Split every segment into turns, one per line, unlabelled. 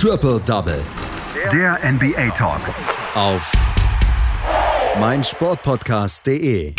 Triple Double.
Der NBA Talk.
Auf meinsportpodcast.de.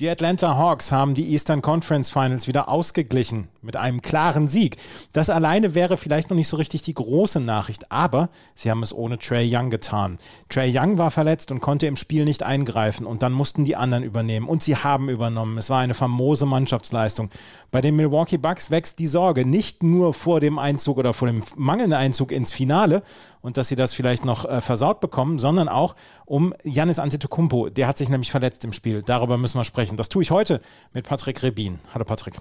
Die Atlanta Hawks haben die Eastern Conference Finals wieder ausgeglichen mit einem klaren Sieg. Das alleine wäre vielleicht noch nicht so richtig die große Nachricht, aber sie haben es ohne Trey Young getan. Trey Young war verletzt und konnte im Spiel nicht eingreifen und dann mussten die anderen übernehmen und sie haben übernommen. Es war eine famose Mannschaftsleistung. Bei den Milwaukee Bucks wächst die Sorge nicht nur vor dem Einzug oder vor dem mangelnden Einzug ins Finale und dass sie das vielleicht noch äh, versaut bekommen, sondern auch um Janis Antetokounmpo. Der hat sich nämlich verletzt im Spiel. Darüber müssen wir sprechen. Das tue ich heute mit Patrick Rebin. Hallo Patrick.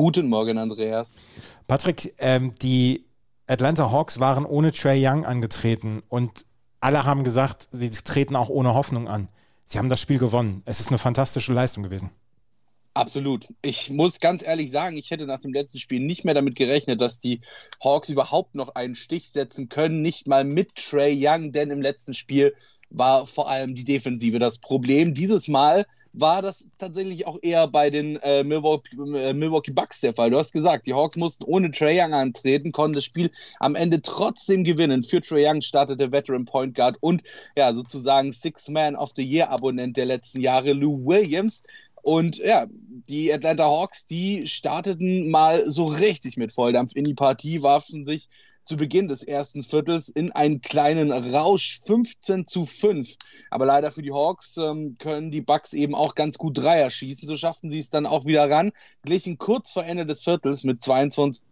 Guten Morgen, Andreas.
Patrick, ähm, die Atlanta Hawks waren ohne Trey Young angetreten und alle haben gesagt, sie treten auch ohne Hoffnung an. Sie haben das Spiel gewonnen. Es ist eine fantastische Leistung gewesen.
Absolut. Ich muss ganz ehrlich sagen, ich hätte nach dem letzten Spiel nicht mehr damit gerechnet, dass die Hawks überhaupt noch einen Stich setzen können, nicht mal mit Trey Young, denn im letzten Spiel war vor allem die Defensive das Problem. Dieses Mal war das tatsächlich auch eher bei den äh, Milwaukee, äh, Milwaukee, Bucks der Fall. Du hast gesagt, die Hawks mussten ohne Trae Young antreten, konnten das Spiel am Ende trotzdem gewinnen. Für Trae Young startete Veteran Point Guard und ja, sozusagen Sixth Man of the Year Abonnent der letzten Jahre, Lou Williams. Und ja, die Atlanta Hawks, die starteten mal so richtig mit Volldampf in die Partie, warfen sich zu Beginn des ersten Viertels in einen kleinen Rausch 15 zu 5. Aber leider für die Hawks ähm, können die Bucks eben auch ganz gut Dreier schießen. So schafften sie es dann auch wieder ran, glichen kurz vor Ende des Viertels mit 22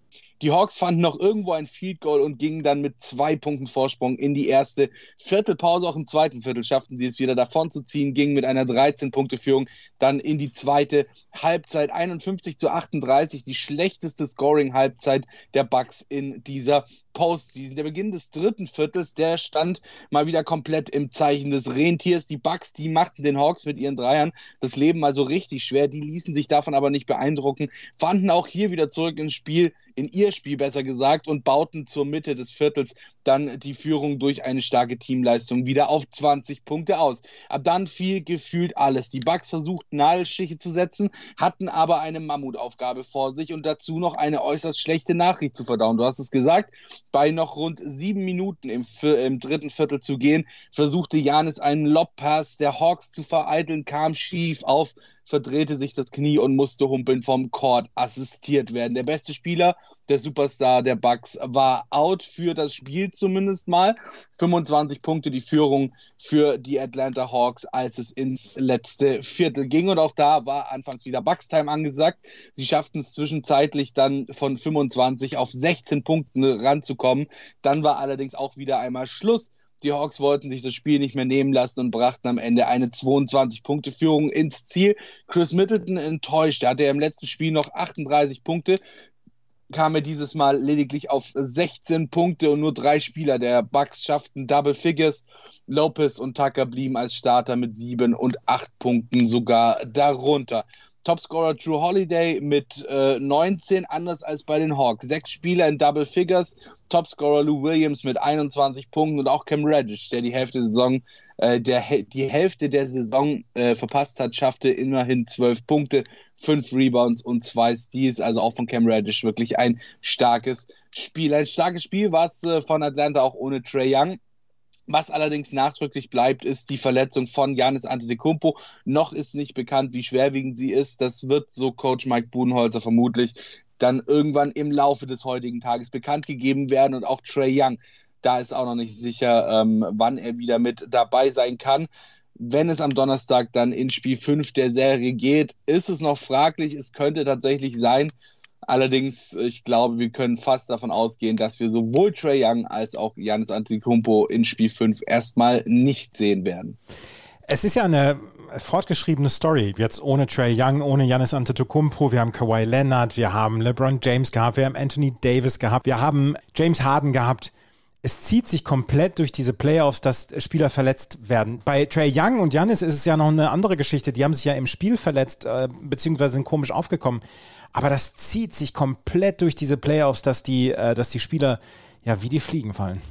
die Hawks fanden noch irgendwo ein Field Goal und gingen dann mit zwei Punkten Vorsprung in die erste Viertelpause. Auch im zweiten Viertel schafften sie es wieder davon zu ziehen, gingen mit einer 13-Punkte-Führung dann in die zweite Halbzeit. 51 zu 38, die schlechteste Scoring-Halbzeit der Bucks in dieser Postseason. Der Beginn des dritten Viertels, der stand mal wieder komplett im Zeichen des Rentiers. Die Bucks, die machten den Hawks mit ihren Dreiern das Leben also richtig schwer. Die ließen sich davon aber nicht beeindrucken, fanden auch hier wieder zurück ins Spiel, in ihr Spiel besser gesagt, und bauten zur Mitte des Viertels dann die Führung durch eine starke Teamleistung wieder auf 20 Punkte aus. Ab dann fiel gefühlt alles. Die Bucks versuchten Nadelstiche zu setzen, hatten aber eine Mammutaufgabe vor sich und dazu noch eine äußerst schlechte Nachricht zu verdauen. Du hast es gesagt, bei noch rund sieben Minuten im, im dritten Viertel zu gehen, versuchte Janis einen Lobpass der Hawks zu vereiteln, kam schief auf, verdrehte sich das Knie und musste humpeln vom Court assistiert werden. Der beste Spieler, der Superstar der Bucks, war out für das Spiel zumindest mal. 25 Punkte die Führung für die Atlanta Hawks, als es ins letzte Viertel ging. Und auch da war anfangs wieder Bucks-Time angesagt. Sie schafften es zwischenzeitlich dann von 25 auf 16 Punkten ranzukommen. Dann war allerdings auch wieder einmal Schluss. Die Hawks wollten sich das Spiel nicht mehr nehmen lassen und brachten am Ende eine 22-Punkte-Führung ins Ziel. Chris Middleton enttäuscht. Er hatte ja im letzten Spiel noch 38 Punkte, kam er dieses Mal lediglich auf 16 Punkte und nur drei Spieler der Bucks schafften Double Figures. Lopez und Tucker blieben als Starter mit sieben und acht Punkten sogar darunter. Topscorer Drew Holiday mit äh, 19, anders als bei den Hawks. Sechs Spieler in Double Figures. Topscorer Lou Williams mit 21 Punkten und auch Cam Reddish, der die Hälfte der Saison, äh, der, die Hälfte der Saison äh, verpasst hat, schaffte immerhin 12 Punkte, 5 Rebounds und 2 Steals. Also auch von Cam Reddish wirklich ein starkes Spiel. Ein starkes Spiel war es äh, von Atlanta auch ohne Trey Young. Was allerdings nachdrücklich bleibt, ist die Verletzung von Janis Antetokounmpo. Noch ist nicht bekannt, wie schwerwiegend sie ist. Das wird, so Coach Mike Budenholzer vermutlich, dann irgendwann im Laufe des heutigen Tages bekannt gegeben werden. Und auch Trey Young, da ist auch noch nicht sicher, ähm, wann er wieder mit dabei sein kann. Wenn es am Donnerstag dann in Spiel 5 der Serie geht, ist es noch fraglich. Es könnte tatsächlich sein, Allerdings, ich glaube, wir können fast davon ausgehen, dass wir sowohl Trey Young als auch Janis Antetokounmpo in Spiel 5 erstmal nicht sehen werden.
Es ist ja eine fortgeschriebene Story. Jetzt ohne Trey Young, ohne Janis Antetokounmpo. Wir haben Kawhi Leonard, wir haben LeBron James gehabt, wir haben Anthony Davis gehabt, wir haben James Harden gehabt. Es zieht sich komplett durch diese Playoffs, dass Spieler verletzt werden. Bei Trey Young und Janis ist es ja noch eine andere Geschichte. Die haben sich ja im Spiel verletzt, äh, beziehungsweise sind komisch aufgekommen. Aber das zieht sich komplett durch diese Playoffs, dass die, äh, dass die Spieler ja wie die Fliegen fallen.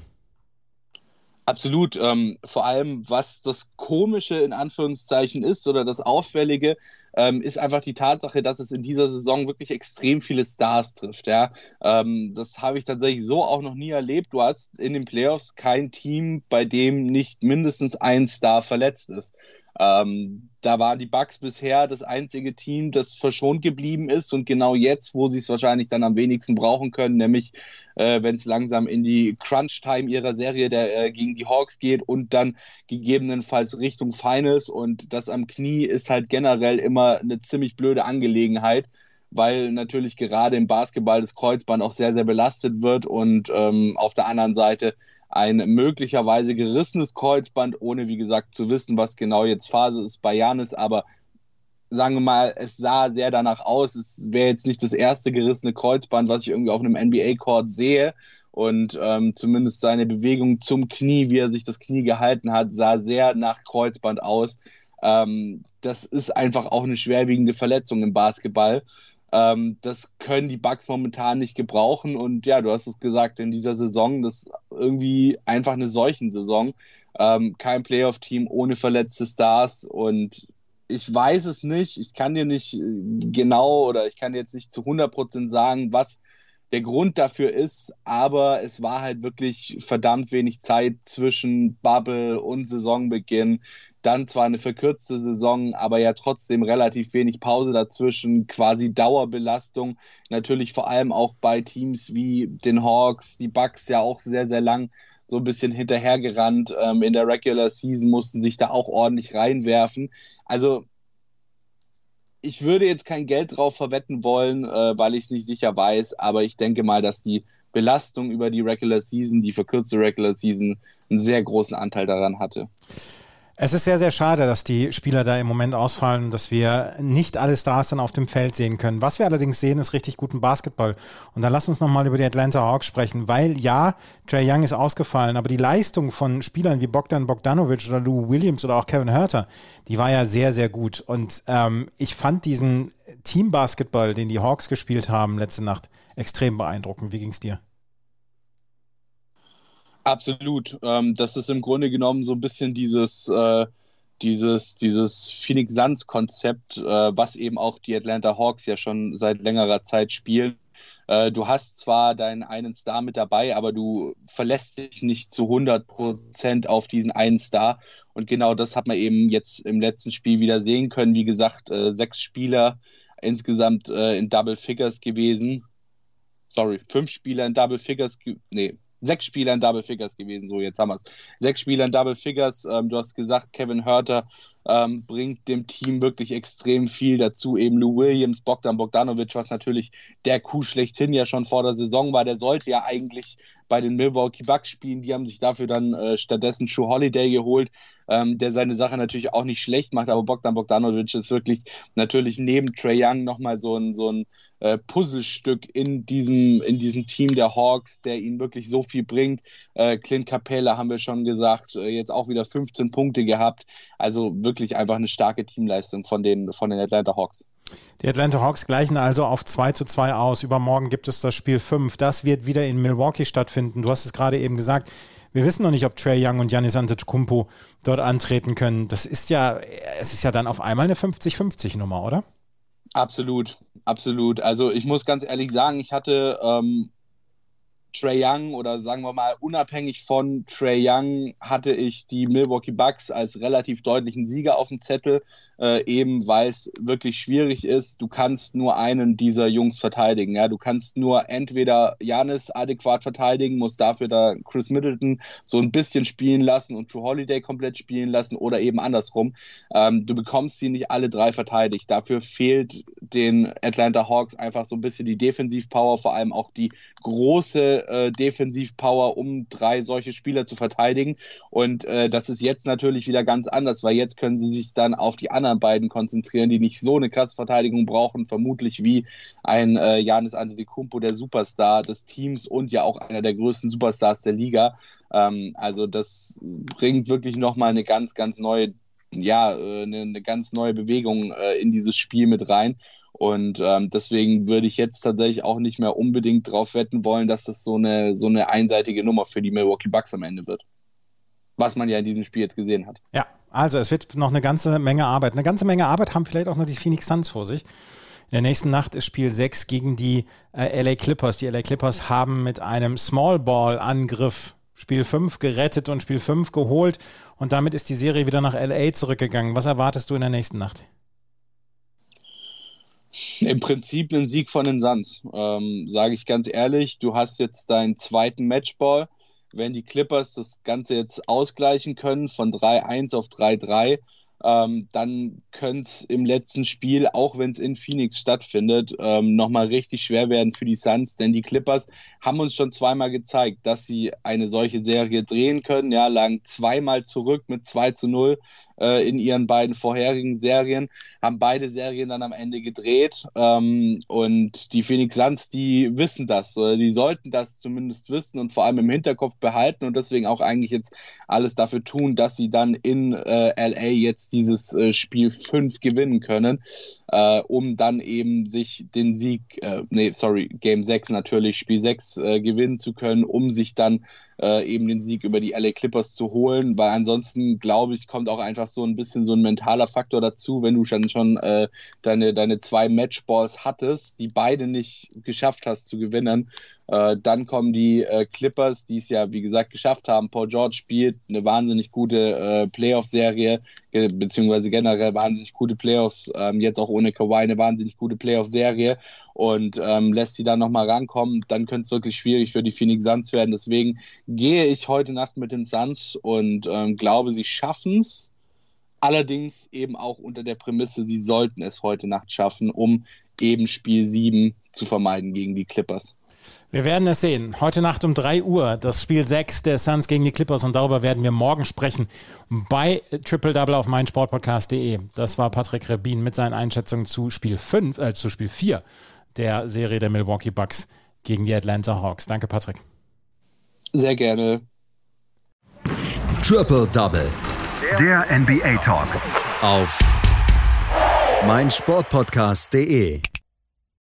Absolut. Ähm, vor allem, was das Komische in Anführungszeichen ist oder das Auffällige, ähm, ist einfach die Tatsache, dass es in dieser Saison wirklich extrem viele Stars trifft. Ja? Ähm, das habe ich tatsächlich so auch noch nie erlebt. Du hast in den Playoffs kein Team, bei dem nicht mindestens ein Star verletzt ist. Ähm, da waren die Bucks bisher das einzige Team, das verschont geblieben ist. Und genau jetzt, wo sie es wahrscheinlich dann am wenigsten brauchen können, nämlich äh, wenn es langsam in die Crunch-Time ihrer Serie der, äh, gegen die Hawks geht und dann gegebenenfalls Richtung Finals. Und das am Knie ist halt generell immer eine ziemlich blöde Angelegenheit weil natürlich gerade im Basketball das Kreuzband auch sehr, sehr belastet wird. Und ähm, auf der anderen Seite ein möglicherweise gerissenes Kreuzband, ohne wie gesagt zu wissen, was genau jetzt Phase ist bei Janis, aber sagen wir mal, es sah sehr danach aus. Es wäre jetzt nicht das erste gerissene Kreuzband, was ich irgendwie auf einem NBA-Court sehe. Und ähm, zumindest seine Bewegung zum Knie, wie er sich das Knie gehalten hat, sah sehr nach Kreuzband aus. Ähm, das ist einfach auch eine schwerwiegende Verletzung im Basketball. Ähm, das können die Bugs momentan nicht gebrauchen. Und ja, du hast es gesagt, in dieser Saison, das ist irgendwie einfach eine Seuchensaison. Ähm, kein Playoff-Team ohne verletzte Stars. Und ich weiß es nicht. Ich kann dir nicht äh, genau oder ich kann jetzt nicht zu 100% sagen, was der Grund dafür ist, aber es war halt wirklich verdammt wenig Zeit zwischen Bubble und Saisonbeginn. Dann zwar eine verkürzte Saison, aber ja trotzdem relativ wenig Pause dazwischen, quasi Dauerbelastung. Natürlich vor allem auch bei Teams wie den Hawks, die Bucks ja auch sehr, sehr lang so ein bisschen hinterhergerannt. Ähm, in der Regular Season mussten sich da auch ordentlich reinwerfen. Also ich würde jetzt kein Geld drauf verwetten wollen, äh, weil ich es nicht sicher weiß, aber ich denke mal, dass die Belastung über die Regular Season, die verkürzte Regular Season, einen sehr großen Anteil daran hatte.
Es ist sehr, sehr schade, dass die Spieler da im Moment ausfallen, dass wir nicht alle Stars dann auf dem Feld sehen können. Was wir allerdings sehen, ist richtig guten Basketball. Und dann lass uns nochmal über die Atlanta Hawks sprechen, weil ja, Jay Young ist ausgefallen, aber die Leistung von Spielern wie Bogdan Bogdanovic oder Lou Williams oder auch Kevin Herter, die war ja sehr, sehr gut. Und ähm, ich fand diesen Team-Basketball, den die Hawks gespielt haben letzte Nacht, extrem beeindruckend. Wie ging's dir?
Absolut. Ähm, das ist im Grunde genommen so ein bisschen dieses, äh, dieses, dieses Phoenix Suns-Konzept, äh, was eben auch die Atlanta Hawks ja schon seit längerer Zeit spielen. Äh, du hast zwar deinen einen Star mit dabei, aber du verlässt dich nicht zu 100 Prozent auf diesen einen Star. Und genau das hat man eben jetzt im letzten Spiel wieder sehen können. Wie gesagt, äh, sechs Spieler insgesamt äh, in Double Figures gewesen. Sorry, fünf Spieler in Double Figures, nee, sechs Spieler in Double Figures gewesen. So, jetzt haben wir es. Sechs Spieler in Double Figures. Ähm, du hast gesagt, Kevin Hörter ähm, bringt dem Team wirklich extrem viel dazu. Eben Lou Williams, Bogdan Bogdanovic, was natürlich der Coup schlechthin ja schon vor der Saison war. Der sollte ja eigentlich bei den Milwaukee Bucks spielen. Die haben sich dafür dann äh, stattdessen True Holiday geholt, ähm, der seine Sache natürlich auch nicht schlecht macht. Aber Bogdan Bogdanovic ist wirklich natürlich neben Trey Young nochmal so ein, so ein äh, Puzzlestück in diesem, in diesem Team der Hawks, der ihnen wirklich so viel bringt. Äh, Clint Capella haben wir schon gesagt, äh, jetzt auch wieder 15 Punkte gehabt. Also wirklich einfach eine starke Teamleistung von den, von den Atlanta Hawks.
Die Atlanta Hawks gleichen also auf 2 zu 2 aus. Übermorgen gibt es das Spiel 5. Das wird wieder in Milwaukee stattfinden. Du hast es gerade eben gesagt. Wir wissen noch nicht, ob Trey Young und Giannis Antetokounmpo dort antreten können. Das ist ja, es ist ja dann auf einmal eine 50-50 Nummer, oder?
Absolut, absolut. Also ich muss ganz ehrlich sagen, ich hatte ähm, Trey Young oder sagen wir mal unabhängig von Trey Young hatte ich die Milwaukee Bucks als relativ deutlichen Sieger auf dem Zettel, äh, eben weil es wirklich schwierig ist. Du kannst nur einen dieser Jungs verteidigen. Ja? Du kannst nur entweder Janis adäquat verteidigen, musst dafür da Chris Middleton so ein bisschen spielen lassen und True Holiday komplett spielen lassen oder eben andersrum. Ähm, du bekommst sie nicht alle drei verteidigt. Dafür fehlt den Atlanta Hawks einfach so ein bisschen die Defensivpower, vor allem auch die große äh, Defensivpower, um drei solche Spieler zu verteidigen. Und äh, das ist jetzt natürlich wieder ganz anders, weil jetzt können sie sich dann auf die anderen beiden konzentrieren, die nicht so eine krasse Verteidigung brauchen, vermutlich wie ein äh, Janis Antetokounmpo, der Superstar des Teams und ja auch einer der größten Superstars der Liga. Ähm, also das bringt wirklich nochmal eine ganz, ganz neue ja, äh, eine, eine, ganz neue Bewegung äh, in dieses Spiel mit rein. Und ähm, deswegen würde ich jetzt tatsächlich auch nicht mehr unbedingt darauf wetten wollen, dass das so eine, so eine einseitige Nummer für die Milwaukee Bucks am Ende wird. was man ja in diesem Spiel jetzt gesehen hat.
Ja, also es wird noch eine ganze Menge Arbeit. Eine ganze Menge Arbeit haben vielleicht auch noch die Phoenix Suns vor sich. In der nächsten Nacht ist Spiel 6 gegen die äh, LA Clippers. Die LA Clippers haben mit einem Small Ball Angriff Spiel 5 gerettet und Spiel 5 geholt und damit ist die Serie wieder nach LA zurückgegangen. Was erwartest du in der nächsten Nacht?
Im Prinzip ein Sieg von den Suns, ähm, sage ich ganz ehrlich. Du hast jetzt deinen zweiten Matchball. Wenn die Clippers das Ganze jetzt ausgleichen können von 3-1 auf 3-3, ähm, dann könnte es im letzten Spiel, auch wenn es in Phoenix stattfindet, ähm, nochmal richtig schwer werden für die Suns, denn die Clippers haben uns schon zweimal gezeigt, dass sie eine solche Serie drehen können. Ja, lagen zweimal zurück mit 2 zu 0 äh, in ihren beiden vorherigen Serien, haben beide Serien dann am Ende gedreht. Ähm, und die Phoenix Suns, die wissen das, oder die sollten das zumindest wissen und vor allem im Hinterkopf behalten und deswegen auch eigentlich jetzt alles dafür tun, dass sie dann in äh, LA jetzt dieses äh, Spiel 5 gewinnen können, äh, um dann eben sich den Sieg, äh, nee, sorry, Game 6 natürlich, Spiel 6 äh, gewinnen zu können, um sich dann äh, eben den Sieg über die LA Clippers zu holen, weil ansonsten, glaube ich, kommt auch einfach so ein bisschen so ein mentaler Faktor dazu, wenn du dann schon äh, deine, deine zwei Matchballs hattest, die beide nicht geschafft hast zu gewinnen dann kommen die äh, Clippers, die es ja, wie gesagt, geschafft haben. Paul George spielt eine wahnsinnig gute äh, Playoff-Serie, beziehungsweise generell wahnsinnig gute Playoffs. Ähm, jetzt auch ohne Kawhi eine wahnsinnig gute Playoff-Serie und ähm, lässt sie dann nochmal rankommen. Dann könnte es wirklich schwierig für die Phoenix Suns werden. Deswegen gehe ich heute Nacht mit den Suns und ähm, glaube, sie schaffen es. Allerdings eben auch unter der Prämisse, sie sollten es heute Nacht schaffen, um eben Spiel 7 zu vermeiden gegen die Clippers.
Wir werden es sehen. Heute Nacht um 3 Uhr das Spiel 6 der Suns gegen die Clippers und darüber werden wir morgen sprechen bei Triple Double auf meinsportpodcast.de. Das war Patrick Rebin mit seinen Einschätzungen zu Spiel 5, äh, zu Spiel 4 der Serie der Milwaukee Bucks gegen die Atlanta Hawks. Danke, Patrick.
Sehr gerne.
Triple Double.
Der NBA Talk.
Auf meinsportpodcast.de.